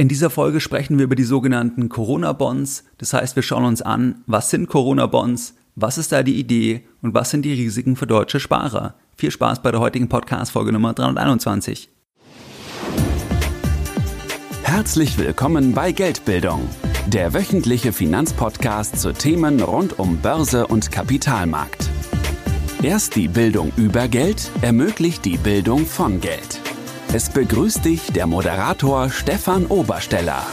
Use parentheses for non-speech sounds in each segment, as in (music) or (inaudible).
In dieser Folge sprechen wir über die sogenannten Corona-Bonds. Das heißt, wir schauen uns an, was sind Corona-Bonds, was ist da die Idee und was sind die Risiken für deutsche Sparer. Viel Spaß bei der heutigen Podcast-Folge Nummer 321. Herzlich willkommen bei Geldbildung, der wöchentliche Finanzpodcast zu Themen rund um Börse und Kapitalmarkt. Erst die Bildung über Geld ermöglicht die Bildung von Geld. Es begrüßt dich der Moderator Stefan Obersteller.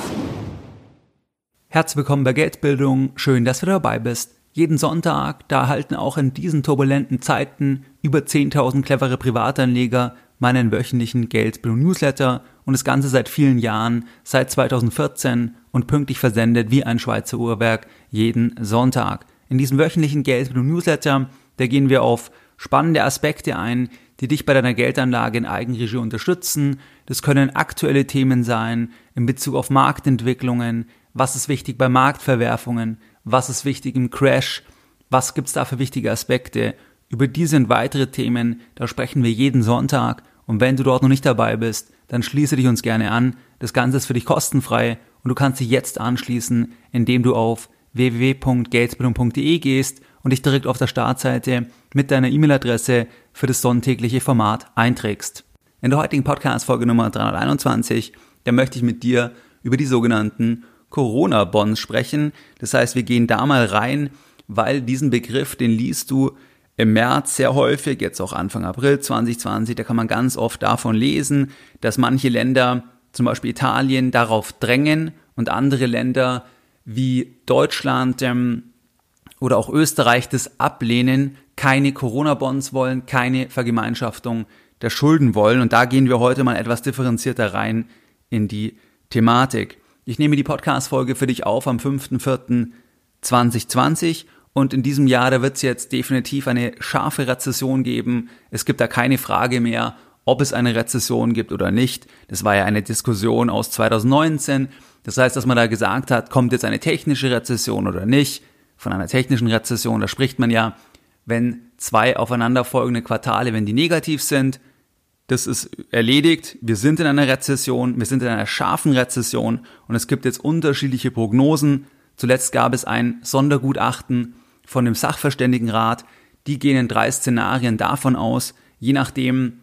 Herzlich willkommen bei Geldbildung. Schön, dass du dabei bist. Jeden Sonntag, da erhalten auch in diesen turbulenten Zeiten über 10.000 clevere Privatanleger meinen wöchentlichen Geldbildung Newsletter und das Ganze seit vielen Jahren, seit 2014 und pünktlich versendet wie ein Schweizer Uhrwerk jeden Sonntag. In diesem wöchentlichen Geldbildung Newsletter, da gehen wir auf spannende Aspekte ein, die dich bei deiner Geldanlage in Eigenregie unterstützen. Das können aktuelle Themen sein in Bezug auf Marktentwicklungen, was ist wichtig bei Marktverwerfungen, was ist wichtig im Crash, was gibt's da für wichtige Aspekte. Über diese und weitere Themen, da sprechen wir jeden Sonntag und wenn du dort noch nicht dabei bist, dann schließe dich uns gerne an. Das Ganze ist für dich kostenfrei und du kannst dich jetzt anschließen, indem du auf www.geldbildung.de gehst und dich direkt auf der Startseite mit deiner E-Mail-Adresse für das sonntägliche Format einträgst. In der heutigen Podcast-Folge Nummer 321, da möchte ich mit dir über die sogenannten Corona-Bonds sprechen. Das heißt, wir gehen da mal rein, weil diesen Begriff, den liest du im März sehr häufig, jetzt auch Anfang April 2020, da kann man ganz oft davon lesen, dass manche Länder, zum Beispiel Italien, darauf drängen und andere Länder wie Deutschland ähm, oder auch Österreich das ablehnen, keine Corona-Bonds wollen, keine Vergemeinschaftung der Schulden wollen. Und da gehen wir heute mal etwas differenzierter rein in die Thematik. Ich nehme die Podcast-Folge für dich auf am 5.4.2020 und in diesem Jahr, da wird es jetzt definitiv eine scharfe Rezession geben. Es gibt da keine Frage mehr, ob es eine Rezession gibt oder nicht. Das war ja eine Diskussion aus 2019. Das heißt, dass man da gesagt hat, kommt jetzt eine technische Rezession oder nicht von einer technischen Rezession, da spricht man ja, wenn zwei aufeinanderfolgende Quartale, wenn die negativ sind, das ist erledigt. Wir sind in einer Rezession, wir sind in einer scharfen Rezession und es gibt jetzt unterschiedliche Prognosen. Zuletzt gab es ein Sondergutachten von dem Sachverständigenrat. Die gehen in drei Szenarien davon aus, je nachdem,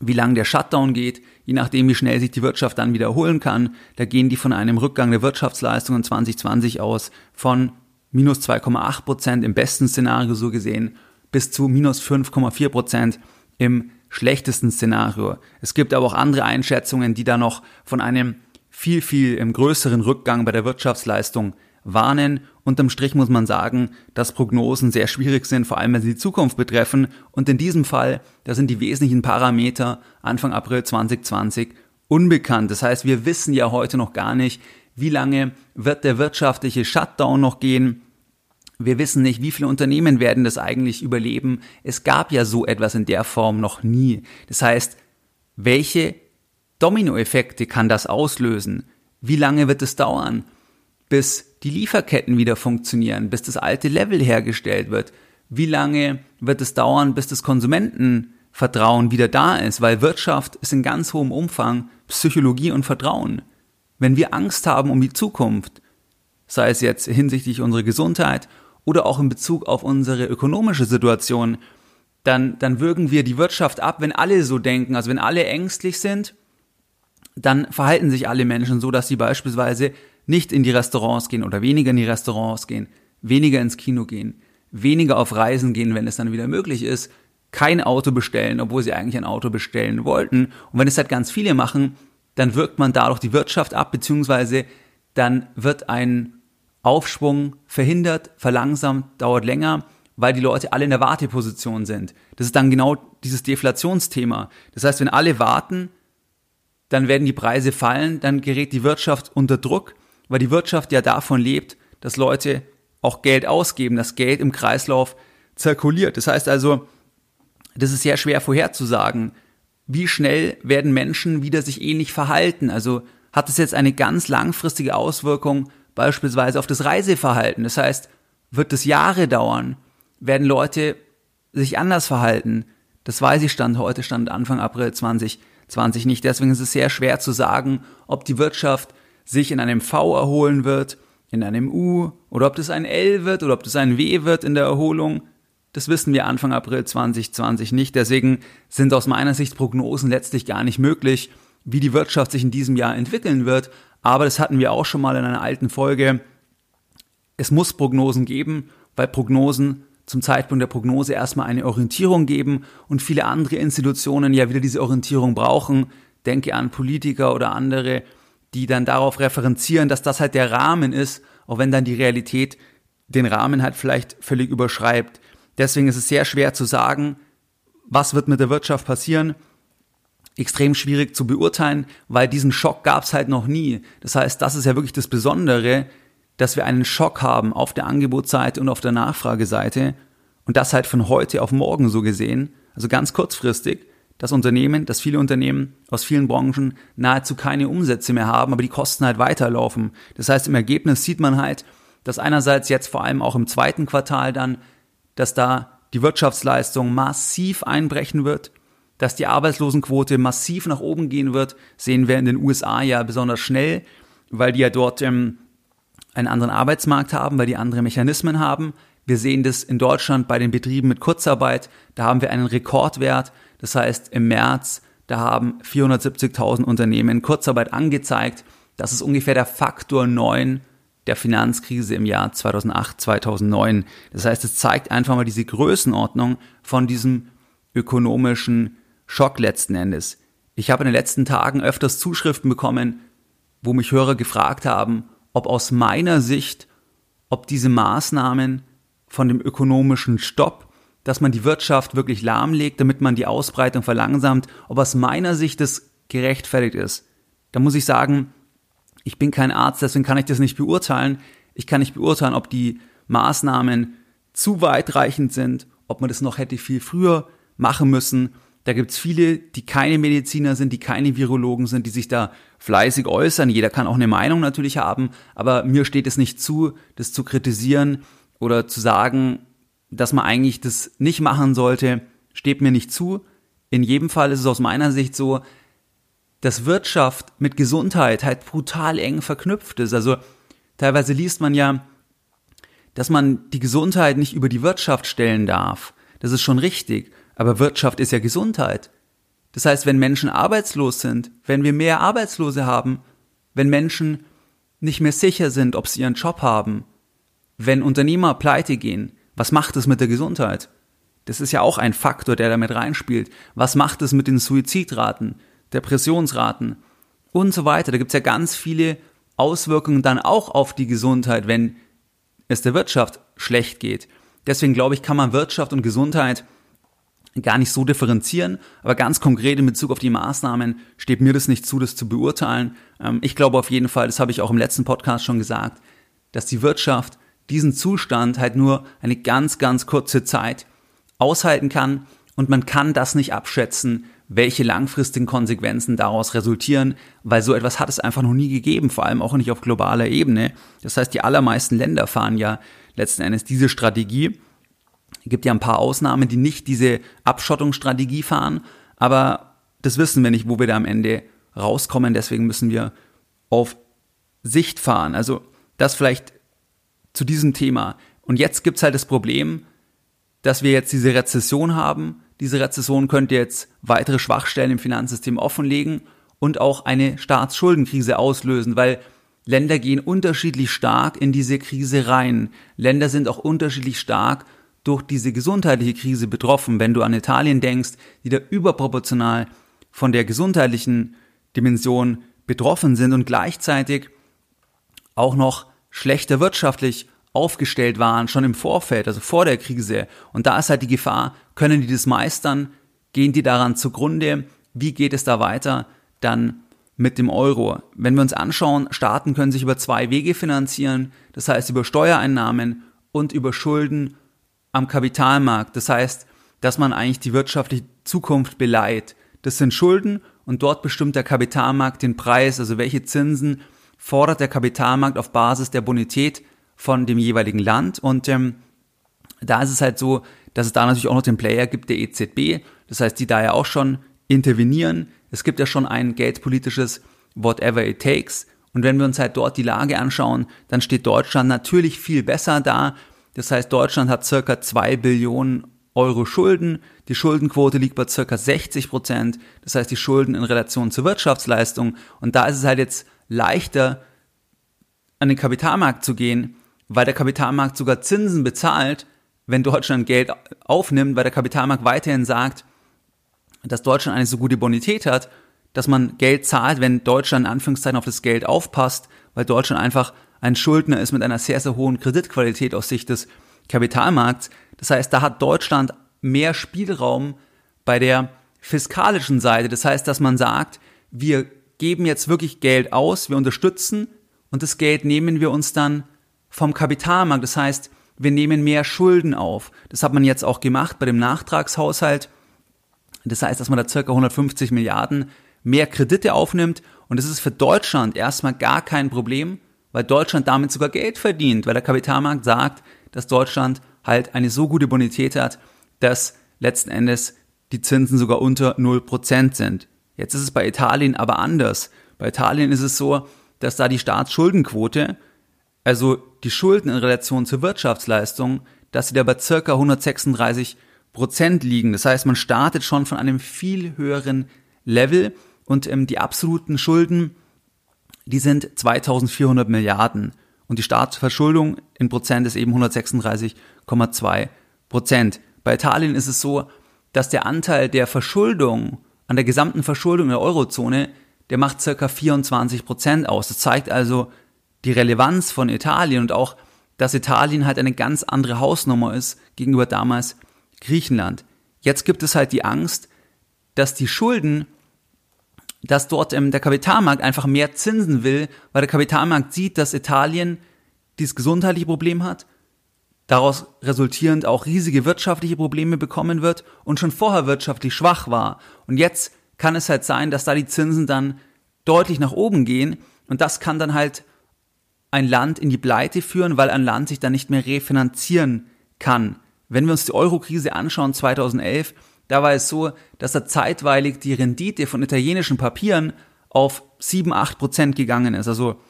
wie lang der Shutdown geht, je nachdem, wie schnell sich die Wirtschaft dann wiederholen kann. Da gehen die von einem Rückgang der Wirtschaftsleistungen 2020 aus von minus 2,8 Prozent im besten Szenario so gesehen, bis zu minus 5,4 Prozent im schlechtesten Szenario. Es gibt aber auch andere Einschätzungen, die da noch von einem viel, viel im größeren Rückgang bei der Wirtschaftsleistung warnen. Unterm Strich muss man sagen, dass Prognosen sehr schwierig sind, vor allem wenn sie die Zukunft betreffen. Und in diesem Fall, da sind die wesentlichen Parameter Anfang April 2020 unbekannt. Das heißt, wir wissen ja heute noch gar nicht, wie lange wird der wirtschaftliche Shutdown noch gehen? Wir wissen nicht, wie viele Unternehmen werden das eigentlich überleben. Es gab ja so etwas in der Form noch nie. Das heißt, welche Dominoeffekte kann das auslösen? Wie lange wird es dauern, bis die Lieferketten wieder funktionieren, bis das alte Level hergestellt wird? Wie lange wird es dauern, bis das Konsumentenvertrauen wieder da ist? Weil Wirtschaft ist in ganz hohem Umfang Psychologie und Vertrauen. Wenn wir Angst haben um die Zukunft, sei es jetzt hinsichtlich unserer Gesundheit oder auch in Bezug auf unsere ökonomische Situation, dann, dann würgen wir die Wirtschaft ab, wenn alle so denken. Also wenn alle ängstlich sind, dann verhalten sich alle Menschen so, dass sie beispielsweise nicht in die Restaurants gehen oder weniger in die Restaurants gehen, weniger ins Kino gehen, weniger auf Reisen gehen, wenn es dann wieder möglich ist, kein Auto bestellen, obwohl sie eigentlich ein Auto bestellen wollten. Und wenn es halt ganz viele machen, dann wirkt man dadurch die Wirtschaft ab, beziehungsweise dann wird ein Aufschwung verhindert, verlangsamt, dauert länger, weil die Leute alle in der Warteposition sind. Das ist dann genau dieses Deflationsthema. Das heißt, wenn alle warten, dann werden die Preise fallen, dann gerät die Wirtschaft unter Druck, weil die Wirtschaft ja davon lebt, dass Leute auch Geld ausgeben, dass Geld im Kreislauf zirkuliert. Das heißt also, das ist sehr schwer vorherzusagen, wie schnell werden Menschen wieder sich ähnlich verhalten? Also hat es jetzt eine ganz langfristige Auswirkung beispielsweise auf das Reiseverhalten? Das heißt, wird es Jahre dauern? Werden Leute sich anders verhalten? Das weiß ich Stand heute, Stand Anfang April 2020 nicht. Deswegen ist es sehr schwer zu sagen, ob die Wirtschaft sich in einem V erholen wird, in einem U oder ob das ein L wird oder ob das ein W wird in der Erholung. Das wissen wir Anfang April 2020 nicht. Deswegen sind aus meiner Sicht Prognosen letztlich gar nicht möglich, wie die Wirtschaft sich in diesem Jahr entwickeln wird. Aber das hatten wir auch schon mal in einer alten Folge. Es muss Prognosen geben, weil Prognosen zum Zeitpunkt der Prognose erstmal eine Orientierung geben und viele andere Institutionen ja wieder diese Orientierung brauchen. Denke an Politiker oder andere, die dann darauf referenzieren, dass das halt der Rahmen ist, auch wenn dann die Realität den Rahmen halt vielleicht völlig überschreibt. Deswegen ist es sehr schwer zu sagen, was wird mit der Wirtschaft passieren. Extrem schwierig zu beurteilen, weil diesen Schock gab es halt noch nie. Das heißt, das ist ja wirklich das Besondere, dass wir einen Schock haben auf der Angebotsseite und auf der Nachfrageseite und das halt von heute auf morgen so gesehen, also ganz kurzfristig, dass Unternehmen, dass viele Unternehmen aus vielen Branchen nahezu keine Umsätze mehr haben, aber die Kosten halt weiterlaufen. Das heißt, im Ergebnis sieht man halt, dass einerseits jetzt vor allem auch im zweiten Quartal dann, dass da die Wirtschaftsleistung massiv einbrechen wird, dass die Arbeitslosenquote massiv nach oben gehen wird, sehen wir in den USA ja besonders schnell, weil die ja dort ähm, einen anderen Arbeitsmarkt haben, weil die andere Mechanismen haben. Wir sehen das in Deutschland bei den Betrieben mit Kurzarbeit. Da haben wir einen Rekordwert. Das heißt, im März, da haben 470.000 Unternehmen Kurzarbeit angezeigt. Das ist ungefähr der Faktor 9 der Finanzkrise im Jahr 2008, 2009. Das heißt, es zeigt einfach mal diese Größenordnung von diesem ökonomischen Schock letzten Endes. Ich habe in den letzten Tagen öfters Zuschriften bekommen, wo mich Hörer gefragt haben, ob aus meiner Sicht, ob diese Maßnahmen von dem ökonomischen Stopp, dass man die Wirtschaft wirklich lahmlegt, damit man die Ausbreitung verlangsamt, ob aus meiner Sicht das gerechtfertigt ist. Da muss ich sagen, ich bin kein Arzt, deswegen kann ich das nicht beurteilen. Ich kann nicht beurteilen, ob die Maßnahmen zu weitreichend sind, ob man das noch hätte viel früher machen müssen. Da gibt's viele, die keine Mediziner sind, die keine Virologen sind, die sich da fleißig äußern. Jeder kann auch eine Meinung natürlich haben, aber mir steht es nicht zu, das zu kritisieren oder zu sagen, dass man eigentlich das nicht machen sollte, steht mir nicht zu. In jedem Fall ist es aus meiner Sicht so, dass Wirtschaft mit Gesundheit halt brutal eng verknüpft ist. Also teilweise liest man ja, dass man die Gesundheit nicht über die Wirtschaft stellen darf. Das ist schon richtig. Aber Wirtschaft ist ja Gesundheit. Das heißt, wenn Menschen arbeitslos sind, wenn wir mehr Arbeitslose haben, wenn Menschen nicht mehr sicher sind, ob sie ihren Job haben, wenn Unternehmer pleite gehen, was macht es mit der Gesundheit? Das ist ja auch ein Faktor, der damit reinspielt. Was macht es mit den Suizidraten, Depressionsraten und so weiter? Da gibt es ja ganz viele Auswirkungen dann auch auf die Gesundheit, wenn es der Wirtschaft schlecht geht. Deswegen glaube ich, kann man Wirtschaft und Gesundheit gar nicht so differenzieren, aber ganz konkret in Bezug auf die Maßnahmen steht mir das nicht zu, das zu beurteilen. Ähm, ich glaube auf jeden Fall, das habe ich auch im letzten Podcast schon gesagt, dass die Wirtschaft diesen Zustand halt nur eine ganz, ganz kurze Zeit aushalten kann und man kann das nicht abschätzen, welche langfristigen Konsequenzen daraus resultieren, weil so etwas hat es einfach noch nie gegeben, vor allem auch nicht auf globaler Ebene. Das heißt, die allermeisten Länder fahren ja letzten Endes diese Strategie gibt ja ein paar Ausnahmen, die nicht diese Abschottungsstrategie fahren, aber das wissen wir nicht, wo wir da am Ende rauskommen. Deswegen müssen wir auf Sicht fahren. Also das vielleicht zu diesem Thema. Und jetzt gibt's halt das Problem, dass wir jetzt diese Rezession haben. Diese Rezession könnte jetzt weitere Schwachstellen im Finanzsystem offenlegen und auch eine Staatsschuldenkrise auslösen, weil Länder gehen unterschiedlich stark in diese Krise rein. Länder sind auch unterschiedlich stark durch diese gesundheitliche Krise betroffen. Wenn du an Italien denkst, die da überproportional von der gesundheitlichen Dimension betroffen sind und gleichzeitig auch noch schlechter wirtschaftlich aufgestellt waren, schon im Vorfeld, also vor der Krise. Und da ist halt die Gefahr, können die das meistern? Gehen die daran zugrunde? Wie geht es da weiter? Dann mit dem Euro. Wenn wir uns anschauen, Staaten können sich über zwei Wege finanzieren, das heißt über Steuereinnahmen und über Schulden am Kapitalmarkt. Das heißt, dass man eigentlich die wirtschaftliche Zukunft beleiht. Das sind Schulden und dort bestimmt der Kapitalmarkt den Preis, also welche Zinsen fordert der Kapitalmarkt auf Basis der Bonität von dem jeweiligen Land. Und ähm, da ist es halt so, dass es da natürlich auch noch den Player gibt, der EZB. Das heißt, die da ja auch schon intervenieren. Es gibt ja schon ein geldpolitisches Whatever it takes. Und wenn wir uns halt dort die Lage anschauen, dann steht Deutschland natürlich viel besser da. Das heißt, Deutschland hat circa zwei Billionen Euro Schulden. Die Schuldenquote liegt bei circa 60 Prozent. Das heißt, die Schulden in Relation zur Wirtschaftsleistung. Und da ist es halt jetzt leichter, an den Kapitalmarkt zu gehen, weil der Kapitalmarkt sogar Zinsen bezahlt, wenn Deutschland Geld aufnimmt, weil der Kapitalmarkt weiterhin sagt, dass Deutschland eine so gute Bonität hat, dass man Geld zahlt, wenn Deutschland in Anführungszeichen auf das Geld aufpasst, weil Deutschland einfach ein Schuldner ist mit einer sehr, sehr hohen Kreditqualität aus Sicht des Kapitalmarkts. Das heißt, da hat Deutschland mehr Spielraum bei der fiskalischen Seite. Das heißt, dass man sagt, wir geben jetzt wirklich Geld aus, wir unterstützen und das Geld nehmen wir uns dann vom Kapitalmarkt. Das heißt, wir nehmen mehr Schulden auf. Das hat man jetzt auch gemacht bei dem Nachtragshaushalt. Das heißt, dass man da circa 150 Milliarden mehr Kredite aufnimmt und das ist für Deutschland erstmal gar kein Problem, weil Deutschland damit sogar Geld verdient, weil der Kapitalmarkt sagt, dass Deutschland halt eine so gute Bonität hat, dass letzten Endes die Zinsen sogar unter 0% sind. Jetzt ist es bei Italien aber anders. Bei Italien ist es so, dass da die Staatsschuldenquote, also die Schulden in Relation zur Wirtschaftsleistung, dass sie da bei circa 136 Prozent liegen. Das heißt, man startet schon von einem viel höheren Level und ähm, die absoluten Schulden, die sind 2400 Milliarden. Und die Staatsverschuldung in Prozent ist eben 136,2 Prozent. Bei Italien ist es so, dass der Anteil der Verschuldung an der gesamten Verschuldung der Eurozone, der macht circa 24 Prozent aus. Das zeigt also die Relevanz von Italien und auch, dass Italien halt eine ganz andere Hausnummer ist gegenüber damals Griechenland. Jetzt gibt es halt die Angst, dass die Schulden dass dort ähm, der Kapitalmarkt einfach mehr Zinsen will, weil der Kapitalmarkt sieht, dass Italien dieses gesundheitliche Problem hat, daraus resultierend auch riesige wirtschaftliche Probleme bekommen wird und schon vorher wirtschaftlich schwach war. Und jetzt kann es halt sein, dass da die Zinsen dann deutlich nach oben gehen und das kann dann halt ein Land in die Pleite führen, weil ein Land sich dann nicht mehr refinanzieren kann. Wenn wir uns die Eurokrise anschauen 2011, da war es so, dass da zeitweilig die Rendite von italienischen Papieren auf 7, 8 Prozent gegangen ist. Also,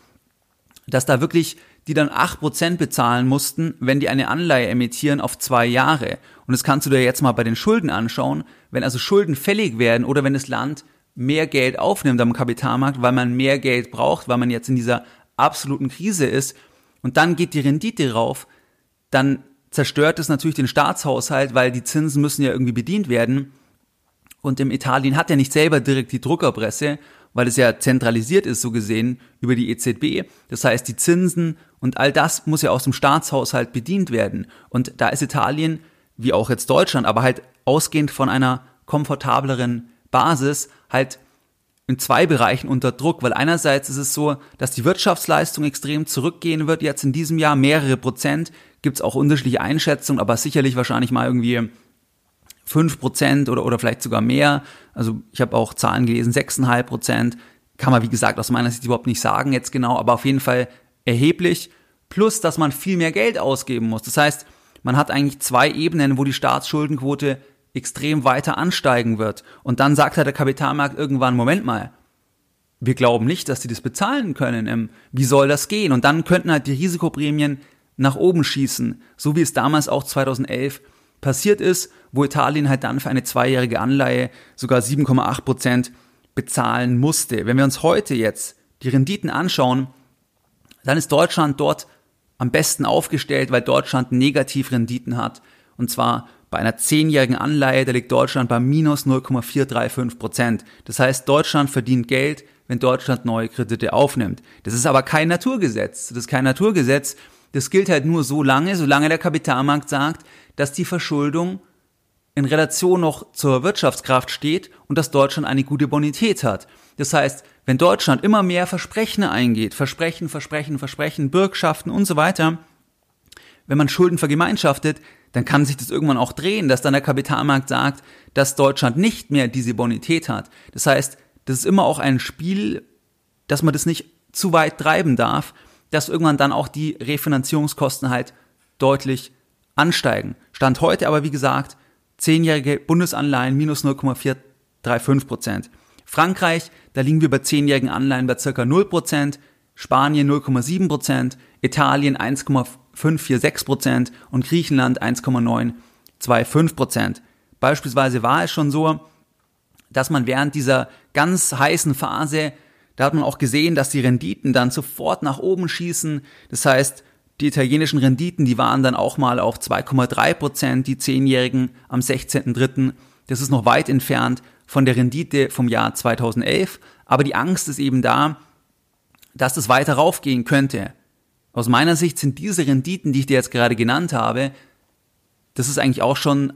dass da wirklich die dann 8 Prozent bezahlen mussten, wenn die eine Anleihe emittieren auf zwei Jahre. Und das kannst du dir jetzt mal bei den Schulden anschauen. Wenn also Schulden fällig werden oder wenn das Land mehr Geld aufnimmt am Kapitalmarkt, weil man mehr Geld braucht, weil man jetzt in dieser absoluten Krise ist und dann geht die Rendite rauf, dann zerstört es natürlich den Staatshaushalt, weil die Zinsen müssen ja irgendwie bedient werden. Und im Italien hat ja nicht selber direkt die Druckerpresse, weil es ja zentralisiert ist, so gesehen, über die EZB. Das heißt, die Zinsen und all das muss ja aus dem Staatshaushalt bedient werden. Und da ist Italien, wie auch jetzt Deutschland, aber halt ausgehend von einer komfortableren Basis, halt in zwei Bereichen unter Druck, weil einerseits ist es so, dass die Wirtschaftsleistung extrem zurückgehen wird jetzt in diesem Jahr, mehrere Prozent, gibt es auch unterschiedliche Einschätzungen, aber sicherlich wahrscheinlich mal irgendwie fünf Prozent oder, oder vielleicht sogar mehr. Also ich habe auch Zahlen gelesen, sechseinhalb Prozent. Kann man, wie gesagt, aus meiner Sicht überhaupt nicht sagen jetzt genau, aber auf jeden Fall erheblich. Plus, dass man viel mehr Geld ausgeben muss. Das heißt, man hat eigentlich zwei Ebenen, wo die Staatsschuldenquote extrem weiter ansteigen wird. Und dann sagt halt der Kapitalmarkt irgendwann, Moment mal, wir glauben nicht, dass sie das bezahlen können. Ähm, wie soll das gehen? Und dann könnten halt die Risikoprämien nach oben schießen, so wie es damals auch 2011 passiert ist, wo Italien halt dann für eine zweijährige Anleihe sogar 7,8 Prozent bezahlen musste. Wenn wir uns heute jetzt die Renditen anschauen, dann ist Deutschland dort am besten aufgestellt, weil Deutschland Negativrenditen hat. Und zwar bei einer zehnjährigen Anleihe, da liegt Deutschland bei minus 0,435 Prozent. Das heißt, Deutschland verdient Geld, wenn Deutschland neue Kredite aufnimmt. Das ist aber kein Naturgesetz. Das ist kein Naturgesetz. Das gilt halt nur so lange, solange der Kapitalmarkt sagt, dass die Verschuldung in Relation noch zur Wirtschaftskraft steht und dass Deutschland eine gute Bonität hat. Das heißt, wenn Deutschland immer mehr Versprechen eingeht, Versprechen, Versprechen, Versprechen, Bürgschaften und so weiter, wenn man Schulden vergemeinschaftet, dann kann sich das irgendwann auch drehen, dass dann der Kapitalmarkt sagt, dass Deutschland nicht mehr diese Bonität hat. Das heißt, das ist immer auch ein Spiel, dass man das nicht zu weit treiben darf, dass irgendwann dann auch die Refinanzierungskosten halt deutlich ansteigen. Stand heute aber, wie gesagt, zehnjährige Bundesanleihen minus 0,435 Prozent. Frankreich, da liegen wir bei zehnjährigen Anleihen bei circa 0 Prozent. Spanien 0,7 Prozent, Italien 1,546 Prozent und Griechenland 1,925 Prozent. Beispielsweise war es schon so, dass man während dieser ganz heißen Phase, da hat man auch gesehen, dass die Renditen dann sofort nach oben schießen. Das heißt, die italienischen Renditen, die waren dann auch mal auf 2,3 Prozent, die Zehnjährigen am 16.3. Das ist noch weit entfernt von der Rendite vom Jahr 2011. Aber die Angst ist eben da, dass das weiter raufgehen könnte. Aus meiner Sicht sind diese Renditen, die ich dir jetzt gerade genannt habe, das ist eigentlich auch schon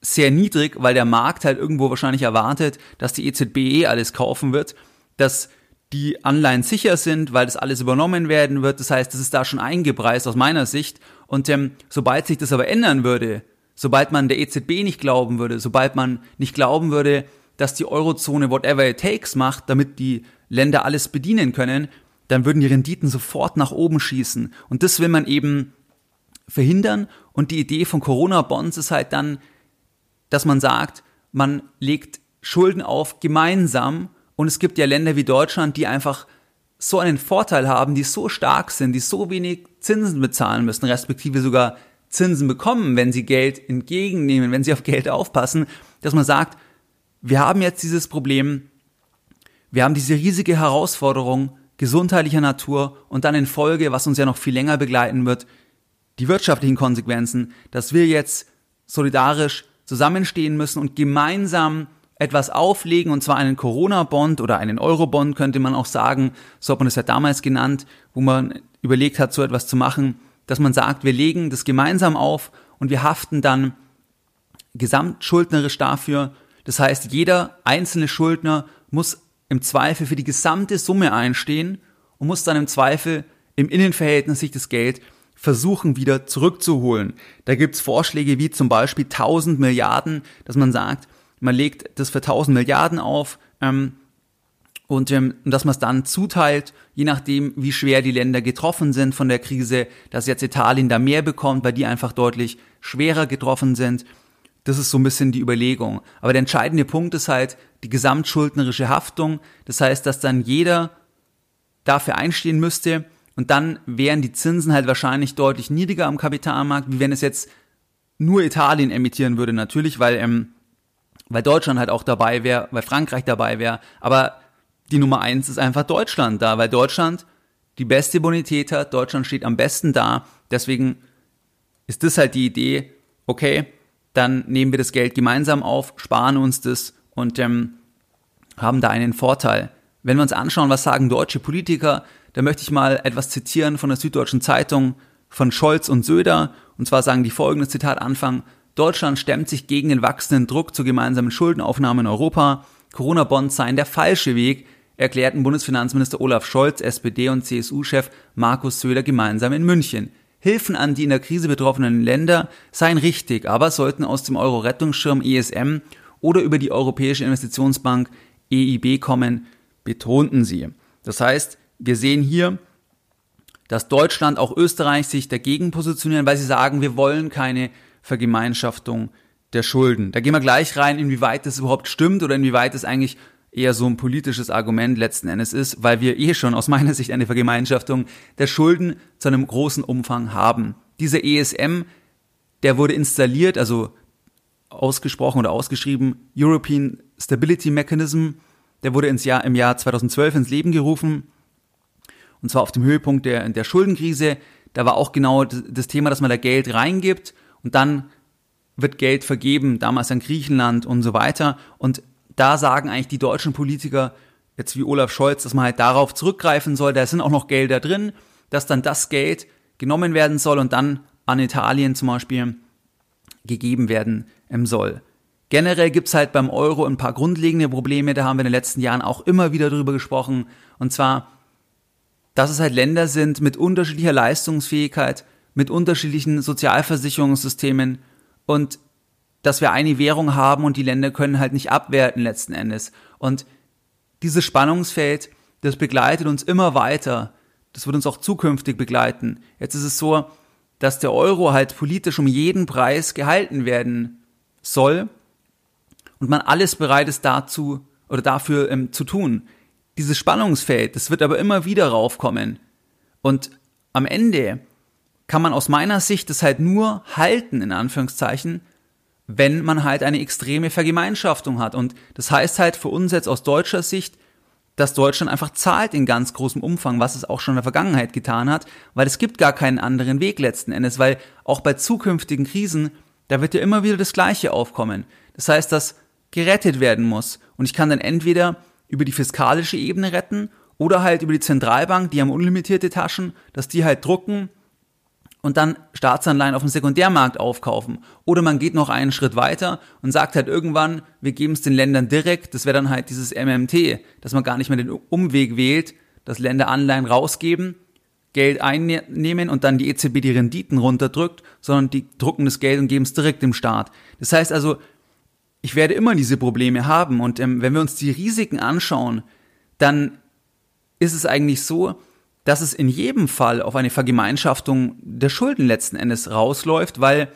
sehr niedrig, weil der Markt halt irgendwo wahrscheinlich erwartet, dass die EZB eh alles kaufen wird, dass die Anleihen sicher sind, weil das alles übernommen werden wird. Das heißt, das ist da schon eingepreist aus meiner Sicht. Und ähm, sobald sich das aber ändern würde, sobald man der EZB nicht glauben würde, sobald man nicht glauben würde, dass die Eurozone whatever it takes macht, damit die Länder alles bedienen können, dann würden die Renditen sofort nach oben schießen. Und das will man eben verhindern. Und die Idee von Corona-Bonds ist halt dann, dass man sagt, man legt Schulden auf gemeinsam. Und es gibt ja Länder wie Deutschland, die einfach so einen Vorteil haben, die so stark sind, die so wenig Zinsen bezahlen müssen, respektive sogar Zinsen bekommen, wenn sie Geld entgegennehmen, wenn sie auf Geld aufpassen, dass man sagt, wir haben jetzt dieses Problem, wir haben diese riesige Herausforderung, gesundheitlicher Natur und dann in Folge, was uns ja noch viel länger begleiten wird, die wirtschaftlichen Konsequenzen, dass wir jetzt solidarisch zusammenstehen müssen und gemeinsam etwas auflegen, und zwar einen Corona-Bond oder einen Euro-Bond könnte man auch sagen, so hat man es ja damals genannt, wo man überlegt hat, so etwas zu machen, dass man sagt, wir legen das gemeinsam auf und wir haften dann gesamtschuldnerisch dafür. Das heißt, jeder einzelne Schuldner muss im Zweifel für die gesamte Summe einstehen und muss dann im Zweifel im Innenverhältnis sich das Geld versuchen wieder zurückzuholen. Da gibt's Vorschläge wie zum Beispiel 1000 Milliarden, dass man sagt, man legt das für 1000 Milliarden auf ähm, und ähm, dass man es dann zuteilt, je nachdem, wie schwer die Länder getroffen sind von der Krise, dass jetzt Italien da mehr bekommt, weil die einfach deutlich schwerer getroffen sind. Das ist so ein bisschen die Überlegung. Aber der entscheidende Punkt ist halt die gesamtschuldnerische Haftung. Das heißt, dass dann jeder dafür einstehen müsste und dann wären die Zinsen halt wahrscheinlich deutlich niedriger am Kapitalmarkt, wie wenn es jetzt nur Italien emittieren würde, natürlich, weil, ähm, weil Deutschland halt auch dabei wäre, weil Frankreich dabei wäre. Aber die Nummer eins ist einfach Deutschland da, weil Deutschland die beste Bonität hat, Deutschland steht am besten da. Deswegen ist das halt die Idee, okay, dann nehmen wir das Geld gemeinsam auf, sparen uns das und ähm, haben da einen Vorteil. Wenn wir uns anschauen, was sagen deutsche Politiker, da möchte ich mal etwas zitieren von der Süddeutschen Zeitung von Scholz und Söder. Und zwar sagen die folgendes Zitat Anfang. Deutschland stemmt sich gegen den wachsenden Druck zur gemeinsamen Schuldenaufnahme in Europa. Corona-Bonds seien der falsche Weg, erklärten Bundesfinanzminister Olaf Scholz, SPD und CSU-Chef Markus Söder gemeinsam in München. Hilfen an die in der Krise betroffenen Länder seien richtig, aber sollten aus dem Euro-Rettungsschirm ESM oder über die Europäische Investitionsbank EIB kommen, betonten sie. Das heißt, wir sehen hier, dass Deutschland, auch Österreich sich dagegen positionieren, weil sie sagen, wir wollen keine Vergemeinschaftung der Schulden. Da gehen wir gleich rein, inwieweit das überhaupt stimmt oder inwieweit es eigentlich eher so ein politisches Argument letzten Endes ist, weil wir eh schon aus meiner Sicht eine Vergemeinschaftung der Schulden zu einem großen Umfang haben. Dieser ESM, der wurde installiert, also ausgesprochen oder ausgeschrieben, European Stability Mechanism, der wurde ins Jahr, im Jahr 2012 ins Leben gerufen. Und zwar auf dem Höhepunkt der, der Schuldenkrise. Da war auch genau das Thema, dass man da Geld reingibt und dann wird Geld vergeben, damals an Griechenland und so weiter. Und da sagen eigentlich die deutschen Politiker, jetzt wie Olaf Scholz, dass man halt darauf zurückgreifen soll. Da sind auch noch Gelder drin, dass dann das Geld genommen werden soll und dann an Italien zum Beispiel gegeben werden soll. Generell gibt's halt beim Euro ein paar grundlegende Probleme, da haben wir in den letzten Jahren auch immer wieder drüber gesprochen. Und zwar, dass es halt Länder sind mit unterschiedlicher Leistungsfähigkeit, mit unterschiedlichen Sozialversicherungssystemen und dass wir eine Währung haben und die Länder können halt nicht abwerten letzten Endes. Und dieses Spannungsfeld, das begleitet uns immer weiter. Das wird uns auch zukünftig begleiten. Jetzt ist es so, dass der Euro halt politisch um jeden Preis gehalten werden soll und man alles bereit ist dazu oder dafür ähm, zu tun. dieses Spannungsfeld, das wird aber immer wieder raufkommen. Und am Ende kann man aus meiner Sicht das halt nur halten, in Anführungszeichen, wenn man halt eine extreme Vergemeinschaftung hat. Und das heißt halt für uns jetzt aus deutscher Sicht, dass Deutschland einfach zahlt in ganz großem Umfang, was es auch schon in der Vergangenheit getan hat, weil es gibt gar keinen anderen Weg letzten Endes, weil auch bei zukünftigen Krisen, da wird ja immer wieder das Gleiche aufkommen. Das heißt, dass gerettet werden muss. Und ich kann dann entweder über die fiskalische Ebene retten oder halt über die Zentralbank, die haben unlimitierte Taschen, dass die halt drucken und dann Staatsanleihen auf dem Sekundärmarkt aufkaufen. Oder man geht noch einen Schritt weiter und sagt halt irgendwann, wir geben es den Ländern direkt, das wäre dann halt dieses MMT, dass man gar nicht mehr den Umweg wählt, dass Länder Anleihen rausgeben, Geld einnehmen und dann die EZB die Renditen runterdrückt, sondern die drucken das Geld und geben es direkt dem Staat. Das heißt also, ich werde immer diese Probleme haben und ähm, wenn wir uns die Risiken anschauen, dann ist es eigentlich so, dass es in jedem Fall auf eine Vergemeinschaftung der Schulden letzten Endes rausläuft, weil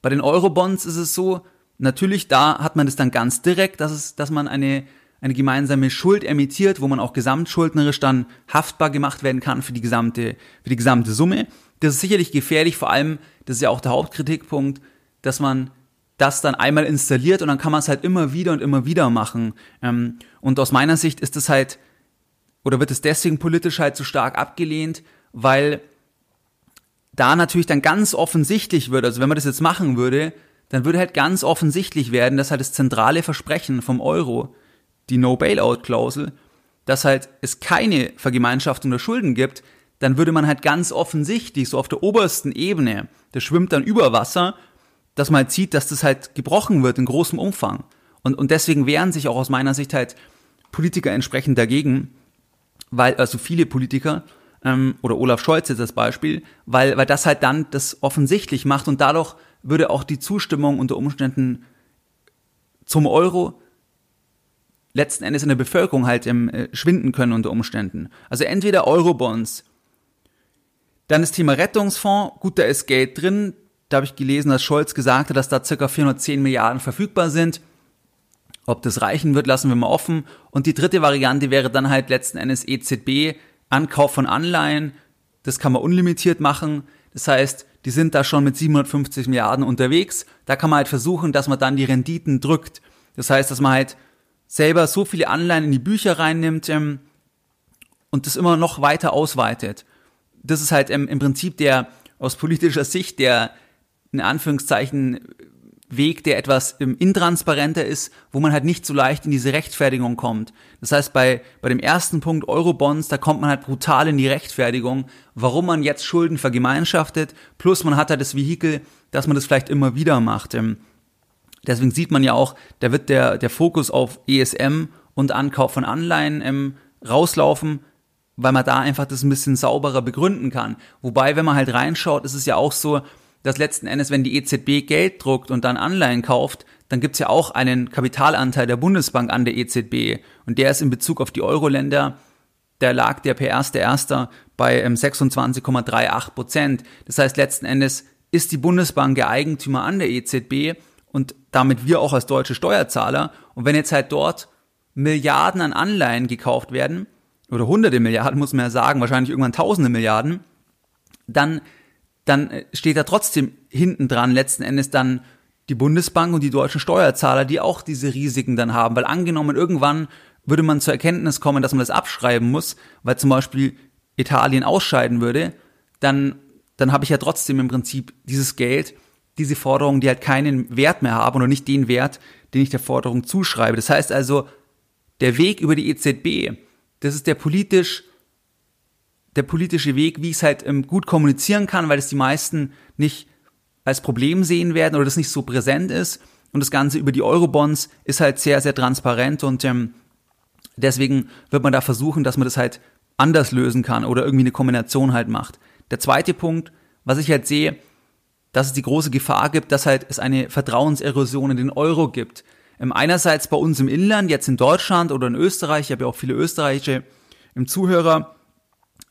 bei den Eurobonds ist es so, natürlich da hat man das dann ganz direkt, dass es, dass man eine, eine gemeinsame Schuld emittiert, wo man auch gesamtschuldnerisch dann haftbar gemacht werden kann für die gesamte, für die gesamte Summe. Das ist sicherlich gefährlich, vor allem, das ist ja auch der Hauptkritikpunkt, dass man das dann einmal installiert und dann kann man es halt immer wieder und immer wieder machen. Ähm, und aus meiner Sicht ist es halt oder wird es deswegen politisch halt so stark abgelehnt, weil da natürlich dann ganz offensichtlich wird, also wenn man das jetzt machen würde, dann würde halt ganz offensichtlich werden, dass halt das zentrale Versprechen vom Euro, die No-Bailout-Klausel, dass halt es keine Vergemeinschaftung der Schulden gibt, dann würde man halt ganz offensichtlich so auf der obersten Ebene, das schwimmt dann über Wasser, dass man halt sieht, dass das halt gebrochen wird in großem Umfang. Und, und deswegen wehren sich auch aus meiner Sicht halt Politiker entsprechend dagegen, weil, also viele Politiker, ähm, oder Olaf Scholz jetzt als Beispiel, weil, weil das halt dann das offensichtlich macht und dadurch würde auch die Zustimmung unter Umständen zum Euro letzten Endes in der Bevölkerung halt ähm, äh, schwinden können unter Umständen. Also entweder Eurobonds, dann das Thema Rettungsfonds, gut, da ist Geld drin, da habe ich gelesen, dass Scholz gesagt hat, dass da circa 410 Milliarden verfügbar sind. Ob das reichen wird, lassen wir mal offen. Und die dritte Variante wäre dann halt letzten Endes EZB, Ankauf von Anleihen. Das kann man unlimitiert machen. Das heißt, die sind da schon mit 750 Milliarden unterwegs. Da kann man halt versuchen, dass man dann die Renditen drückt. Das heißt, dass man halt selber so viele Anleihen in die Bücher reinnimmt ähm, und das immer noch weiter ausweitet. Das ist halt ähm, im Prinzip der aus politischer Sicht der in Anführungszeichen Weg, der etwas ähm, intransparenter ist, wo man halt nicht so leicht in diese Rechtfertigung kommt. Das heißt, bei, bei dem ersten Punkt Eurobonds, da kommt man halt brutal in die Rechtfertigung, warum man jetzt Schulden vergemeinschaftet, plus man hat halt das Vehikel, dass man das vielleicht immer wieder macht. Ähm, deswegen sieht man ja auch, da wird der, der Fokus auf ESM und Ankauf von Anleihen ähm, rauslaufen, weil man da einfach das ein bisschen sauberer begründen kann. Wobei, wenn man halt reinschaut, ist es ja auch so, dass letzten Endes, wenn die EZB Geld druckt und dann Anleihen kauft, dann gibt's ja auch einen Kapitalanteil der Bundesbank an der EZB. Und der ist in Bezug auf die Euro-Länder, der lag der per 1.1. bei 26,38 ähm, Prozent. Das heißt, letzten Endes ist die Bundesbank der Eigentümer an der EZB und damit wir auch als deutsche Steuerzahler. Und wenn jetzt halt dort Milliarden an Anleihen gekauft werden, oder hunderte Milliarden muss man ja sagen, wahrscheinlich irgendwann tausende Milliarden, dann dann äh, steht da trotzdem hinten dran letzten Endes dann die Bundesbank und die deutschen Steuerzahler, die auch diese Risiken dann haben. Weil angenommen, irgendwann würde man zur Erkenntnis kommen, dass man das abschreiben muss, weil zum Beispiel Italien ausscheiden würde, dann, dann habe ich ja trotzdem im Prinzip dieses Geld, diese Forderungen, die halt keinen Wert mehr haben oder nicht den Wert, den ich der Forderung zuschreibe. Das heißt also, der Weg über die EZB, das ist der politisch der politische Weg, wie ich es halt ähm, gut kommunizieren kann, weil es die meisten nicht als Problem sehen werden oder das nicht so präsent ist. Und das Ganze über die Eurobonds ist halt sehr, sehr transparent und ähm, deswegen wird man da versuchen, dass man das halt anders lösen kann oder irgendwie eine Kombination halt macht. Der zweite Punkt, was ich halt sehe, dass es die große Gefahr gibt, dass halt es eine Vertrauenserosion in den Euro gibt. Ähm, einerseits bei uns im Inland, jetzt in Deutschland oder in Österreich, ich habe ja auch viele Österreicher im Zuhörer,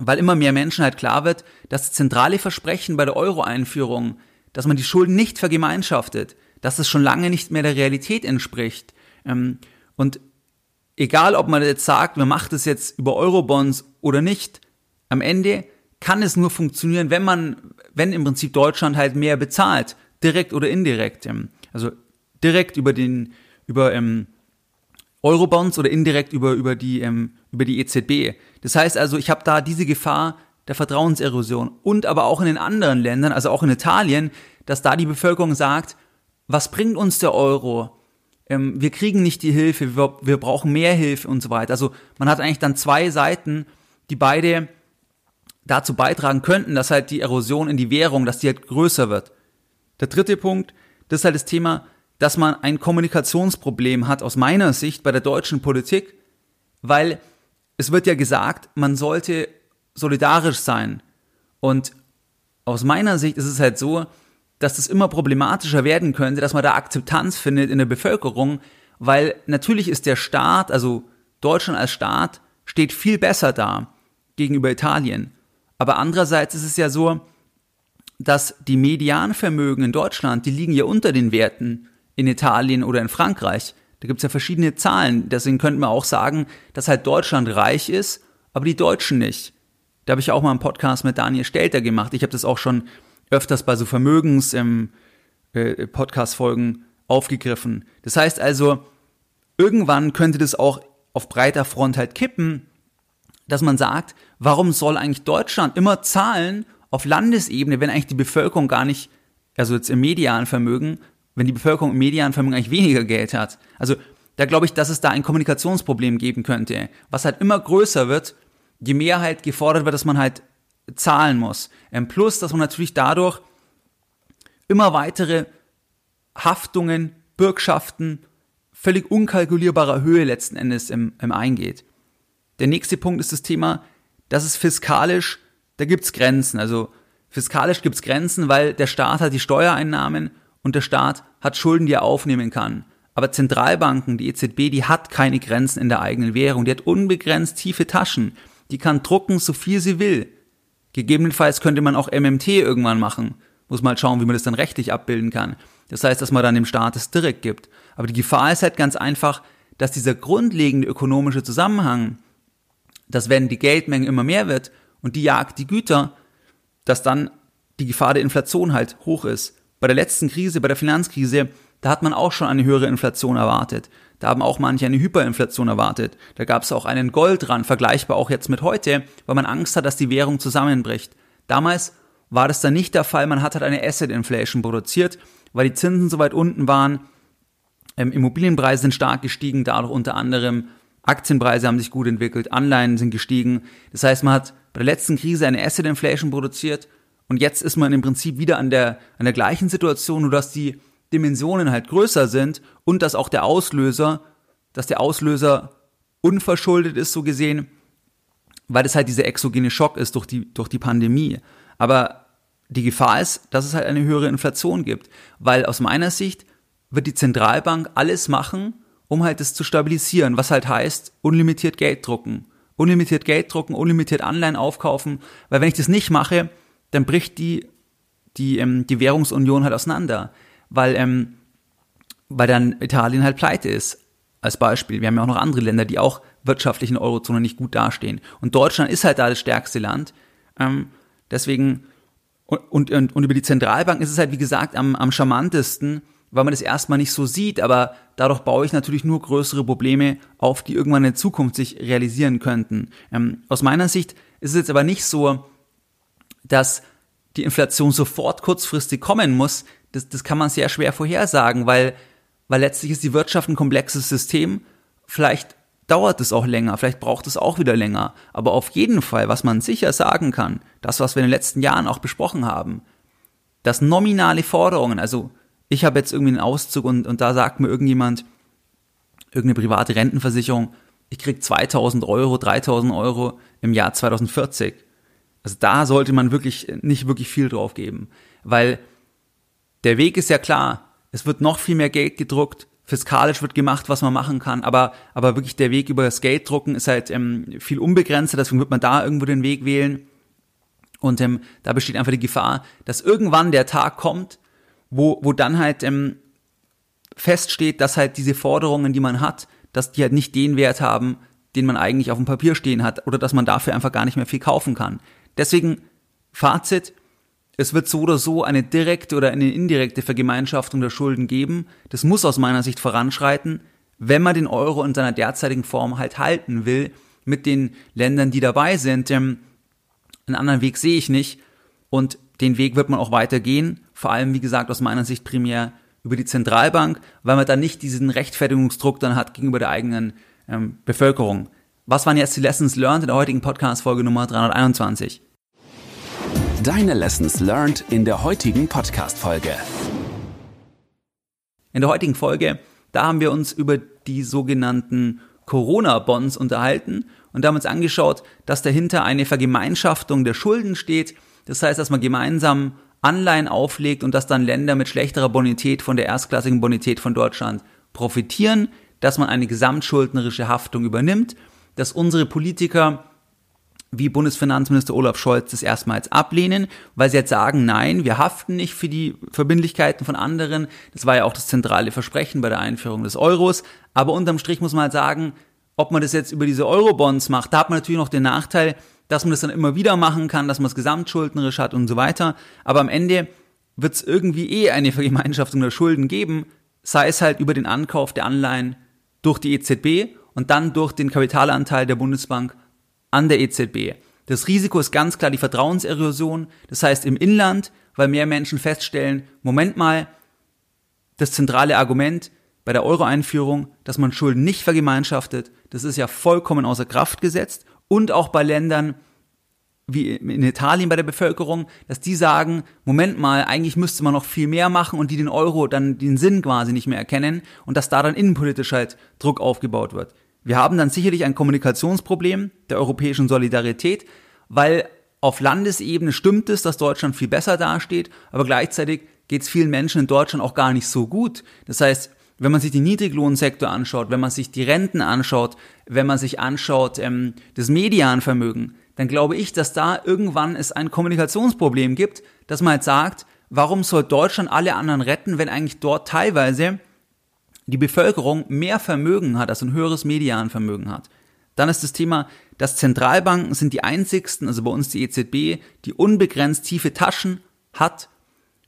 weil immer mehr Menschen halt klar wird, dass das zentrale Versprechen bei der Euro-Einführung, dass man die Schulden nicht vergemeinschaftet, dass es schon lange nicht mehr der Realität entspricht. Ähm, und egal ob man jetzt sagt, man macht es jetzt über Eurobonds oder nicht, am Ende kann es nur funktionieren, wenn man, wenn im Prinzip Deutschland halt mehr bezahlt, direkt oder indirekt. Ähm, also direkt über den, über ähm, Eurobonds oder indirekt über, über, die, über die EZB. Das heißt also, ich habe da diese Gefahr der Vertrauenserosion und aber auch in den anderen Ländern, also auch in Italien, dass da die Bevölkerung sagt, was bringt uns der Euro? Ähm, wir kriegen nicht die Hilfe, wir, wir brauchen mehr Hilfe und so weiter. Also man hat eigentlich dann zwei Seiten, die beide dazu beitragen könnten, dass halt die Erosion in die Währung, dass die halt größer wird. Der dritte Punkt, das ist halt das Thema, dass man ein Kommunikationsproblem hat aus meiner Sicht bei der deutschen Politik, weil es wird ja gesagt, man sollte solidarisch sein. Und aus meiner Sicht ist es halt so, dass das immer problematischer werden könnte, dass man da Akzeptanz findet in der Bevölkerung, weil natürlich ist der Staat, also Deutschland als Staat, steht viel besser da gegenüber Italien. Aber andererseits ist es ja so, dass die Medianvermögen in Deutschland, die liegen ja unter den Werten in Italien oder in Frankreich. Da gibt es ja verschiedene Zahlen. Deswegen könnte man auch sagen, dass halt Deutschland reich ist, aber die Deutschen nicht. Da habe ich auch mal einen Podcast mit Daniel Stelter gemacht. Ich habe das auch schon öfters bei so Vermögens ähm, äh, Podcast-Folgen aufgegriffen. Das heißt also, irgendwann könnte das auch auf breiter Front halt kippen, dass man sagt, warum soll eigentlich Deutschland immer zahlen auf Landesebene, wenn eigentlich die Bevölkerung gar nicht, also jetzt im medialen Vermögen, wenn die Bevölkerung im medialen Vermögen eigentlich weniger Geld hat. Also da glaube ich, dass es da ein Kommunikationsproblem geben könnte, was halt immer größer wird, je mehr halt gefordert wird, dass man halt zahlen muss. Ähm, plus, dass man natürlich dadurch immer weitere Haftungen, Bürgschaften völlig unkalkulierbarer Höhe letzten Endes im, im eingeht. Der nächste Punkt ist das Thema, dass es fiskalisch, da gibt's Grenzen. Also fiskalisch gibt's Grenzen, weil der Staat hat die Steuereinnahmen und der Staat hat Schulden, die er aufnehmen kann. Aber Zentralbanken, die EZB, die hat keine Grenzen in der eigenen Währung. Die hat unbegrenzt tiefe Taschen. Die kann drucken, so viel sie will. Gegebenenfalls könnte man auch MMT irgendwann machen. Muss mal schauen, wie man das dann rechtlich abbilden kann. Das heißt, dass man dann dem Staat es direkt gibt. Aber die Gefahr ist halt ganz einfach, dass dieser grundlegende ökonomische Zusammenhang, dass wenn die Geldmenge immer mehr wird und die jagt die Güter, dass dann die Gefahr der Inflation halt hoch ist. Bei der letzten Krise, bei der Finanzkrise, da hat man auch schon eine höhere Inflation erwartet. Da haben auch manche eine Hyperinflation erwartet. Da gab es auch einen Goldrand, vergleichbar auch jetzt mit heute, weil man Angst hat, dass die Währung zusammenbricht. Damals war das dann nicht der Fall. Man hat halt eine Asset Inflation produziert, weil die Zinsen so weit unten waren. Ähm, Immobilienpreise sind stark gestiegen, dadurch unter anderem Aktienpreise haben sich gut entwickelt, Anleihen sind gestiegen. Das heißt, man hat bei der letzten Krise eine Asset Inflation produziert und jetzt ist man im Prinzip wieder an der, an der gleichen Situation, nur dass die Dimensionen halt größer sind und dass auch der Auslöser, dass der Auslöser unverschuldet ist, so gesehen, weil es halt dieser exogene Schock ist durch die, durch die Pandemie. Aber die Gefahr ist, dass es halt eine höhere Inflation gibt, weil aus meiner Sicht wird die Zentralbank alles machen, um halt das zu stabilisieren, was halt heißt, unlimitiert Geld drucken. Unlimitiert Geld drucken, unlimitiert Anleihen aufkaufen, weil wenn ich das nicht mache, dann bricht die, die, ähm, die Währungsunion halt auseinander weil, ähm, weil dann Italien halt pleite ist. Als Beispiel. Wir haben ja auch noch andere Länder, die auch wirtschaftlich in der Eurozone nicht gut dastehen. Und Deutschland ist halt da das stärkste Land. Ähm, deswegen, und, und, und über die Zentralbank ist es halt, wie gesagt, am, am charmantesten, weil man das erstmal nicht so sieht, aber dadurch baue ich natürlich nur größere Probleme auf, die irgendwann in Zukunft sich realisieren könnten. Ähm, aus meiner Sicht ist es jetzt aber nicht so, dass die Inflation sofort kurzfristig kommen muss, das, das kann man sehr schwer vorhersagen, weil, weil letztlich ist die Wirtschaft ein komplexes System. Vielleicht dauert es auch länger, vielleicht braucht es auch wieder länger. Aber auf jeden Fall, was man sicher sagen kann, das, was wir in den letzten Jahren auch besprochen haben, dass nominale Forderungen, also ich habe jetzt irgendwie einen Auszug und, und da sagt mir irgendjemand, irgendeine private Rentenversicherung, ich krieg 2000 Euro, 3000 Euro im Jahr 2040. Also da sollte man wirklich nicht wirklich viel drauf geben, weil der Weg ist ja klar. Es wird noch viel mehr Geld gedruckt. Fiskalisch wird gemacht, was man machen kann, aber, aber wirklich der Weg über das Gelddrucken ist halt ähm, viel unbegrenzter, deswegen wird man da irgendwo den Weg wählen. Und ähm, da besteht einfach die Gefahr, dass irgendwann der Tag kommt, wo, wo dann halt ähm, feststeht, dass halt diese Forderungen, die man hat, dass die halt nicht den Wert haben, den man eigentlich auf dem Papier stehen hat oder dass man dafür einfach gar nicht mehr viel kaufen kann. Deswegen Fazit, es wird so oder so eine direkte oder eine indirekte Vergemeinschaftung der Schulden geben. Das muss aus meiner Sicht voranschreiten, wenn man den Euro in seiner derzeitigen Form halt halten will mit den Ländern, die dabei sind. Ähm, einen anderen Weg sehe ich nicht und den Weg wird man auch weitergehen. Vor allem, wie gesagt, aus meiner Sicht primär über die Zentralbank, weil man dann nicht diesen Rechtfertigungsdruck dann hat gegenüber der eigenen ähm, Bevölkerung. Was waren jetzt die Lessons learned in der heutigen Podcast-Folge Nummer 321? Deine Lessons learned in der heutigen Podcast-Folge. In der heutigen Folge, da haben wir uns über die sogenannten Corona-Bonds unterhalten und haben uns angeschaut, dass dahinter eine Vergemeinschaftung der Schulden steht. Das heißt, dass man gemeinsam Anleihen auflegt und dass dann Länder mit schlechterer Bonität von der erstklassigen Bonität von Deutschland profitieren, dass man eine gesamtschuldnerische Haftung übernimmt, dass unsere Politiker wie Bundesfinanzminister Olaf Scholz das erstmals ablehnen, weil sie jetzt sagen, nein, wir haften nicht für die Verbindlichkeiten von anderen. Das war ja auch das zentrale Versprechen bei der Einführung des Euros. Aber unterm Strich muss man halt sagen, ob man das jetzt über diese Eurobonds macht, da hat man natürlich noch den Nachteil, dass man das dann immer wieder machen kann, dass man es gesamtschuldnerisch hat und so weiter. Aber am Ende wird es irgendwie eh eine (laughs) Vergemeinschaftung der Schulden geben, sei es halt über den Ankauf der Anleihen durch die EZB und dann durch den Kapitalanteil der Bundesbank an der EZB. Das Risiko ist ganz klar die Vertrauenserosion. Das heißt im Inland, weil mehr Menschen feststellen, Moment mal, das zentrale Argument bei der Euro-Einführung, dass man Schulden nicht vergemeinschaftet, das ist ja vollkommen außer Kraft gesetzt. Und auch bei Ländern wie in Italien bei der Bevölkerung, dass die sagen, Moment mal, eigentlich müsste man noch viel mehr machen und die den Euro dann den Sinn quasi nicht mehr erkennen und dass da dann innenpolitisch halt Druck aufgebaut wird. Wir haben dann sicherlich ein Kommunikationsproblem der europäischen Solidarität, weil auf Landesebene stimmt es, dass Deutschland viel besser dasteht, aber gleichzeitig geht es vielen Menschen in Deutschland auch gar nicht so gut. Das heißt, wenn man sich den Niedriglohnsektor anschaut, wenn man sich die Renten anschaut, wenn man sich anschaut ähm, das Medianvermögen, dann glaube ich, dass da irgendwann es ein Kommunikationsproblem gibt, dass man halt sagt, warum soll Deutschland alle anderen retten, wenn eigentlich dort teilweise die Bevölkerung mehr Vermögen hat, also ein höheres Medianvermögen hat. Dann ist das Thema, dass Zentralbanken sind die einzigsten, also bei uns die EZB, die unbegrenzt tiefe Taschen hat,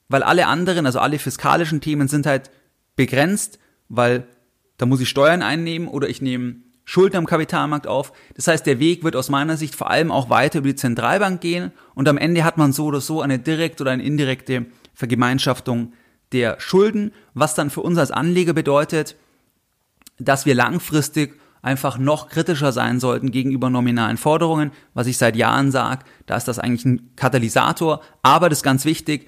weil alle anderen, also alle fiskalischen Themen sind halt begrenzt, weil da muss ich Steuern einnehmen oder ich nehme Schulden am Kapitalmarkt auf. Das heißt, der Weg wird aus meiner Sicht vor allem auch weiter über die Zentralbank gehen und am Ende hat man so oder so eine direkte oder eine indirekte Vergemeinschaftung der Schulden, was dann für uns als Anleger bedeutet, dass wir langfristig einfach noch kritischer sein sollten gegenüber nominalen Forderungen, was ich seit Jahren sage, da ist das eigentlich ein Katalysator, aber das ist ganz wichtig,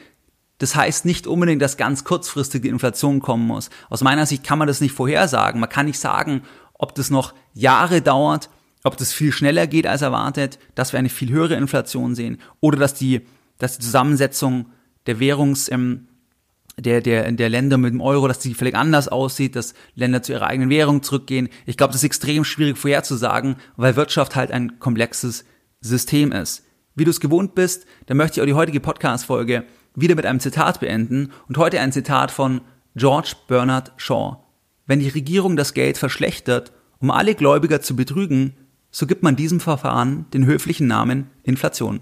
das heißt nicht unbedingt, dass ganz kurzfristig die Inflation kommen muss. Aus meiner Sicht kann man das nicht vorhersagen. Man kann nicht sagen, ob das noch Jahre dauert, ob das viel schneller geht als erwartet, dass wir eine viel höhere Inflation sehen oder dass die, dass die Zusammensetzung der Währungs, ähm, der, der, der Länder mit dem Euro, dass die völlig anders aussieht, dass Länder zu ihrer eigenen Währung zurückgehen. Ich glaube, das ist extrem schwierig vorherzusagen, weil Wirtschaft halt ein komplexes System ist. Wie du es gewohnt bist, dann möchte ich auch die heutige Podcast-Folge wieder mit einem Zitat beenden und heute ein Zitat von George Bernard Shaw. Wenn die Regierung das Geld verschlechtert, um alle Gläubiger zu betrügen, so gibt man diesem Verfahren den höflichen Namen Inflation.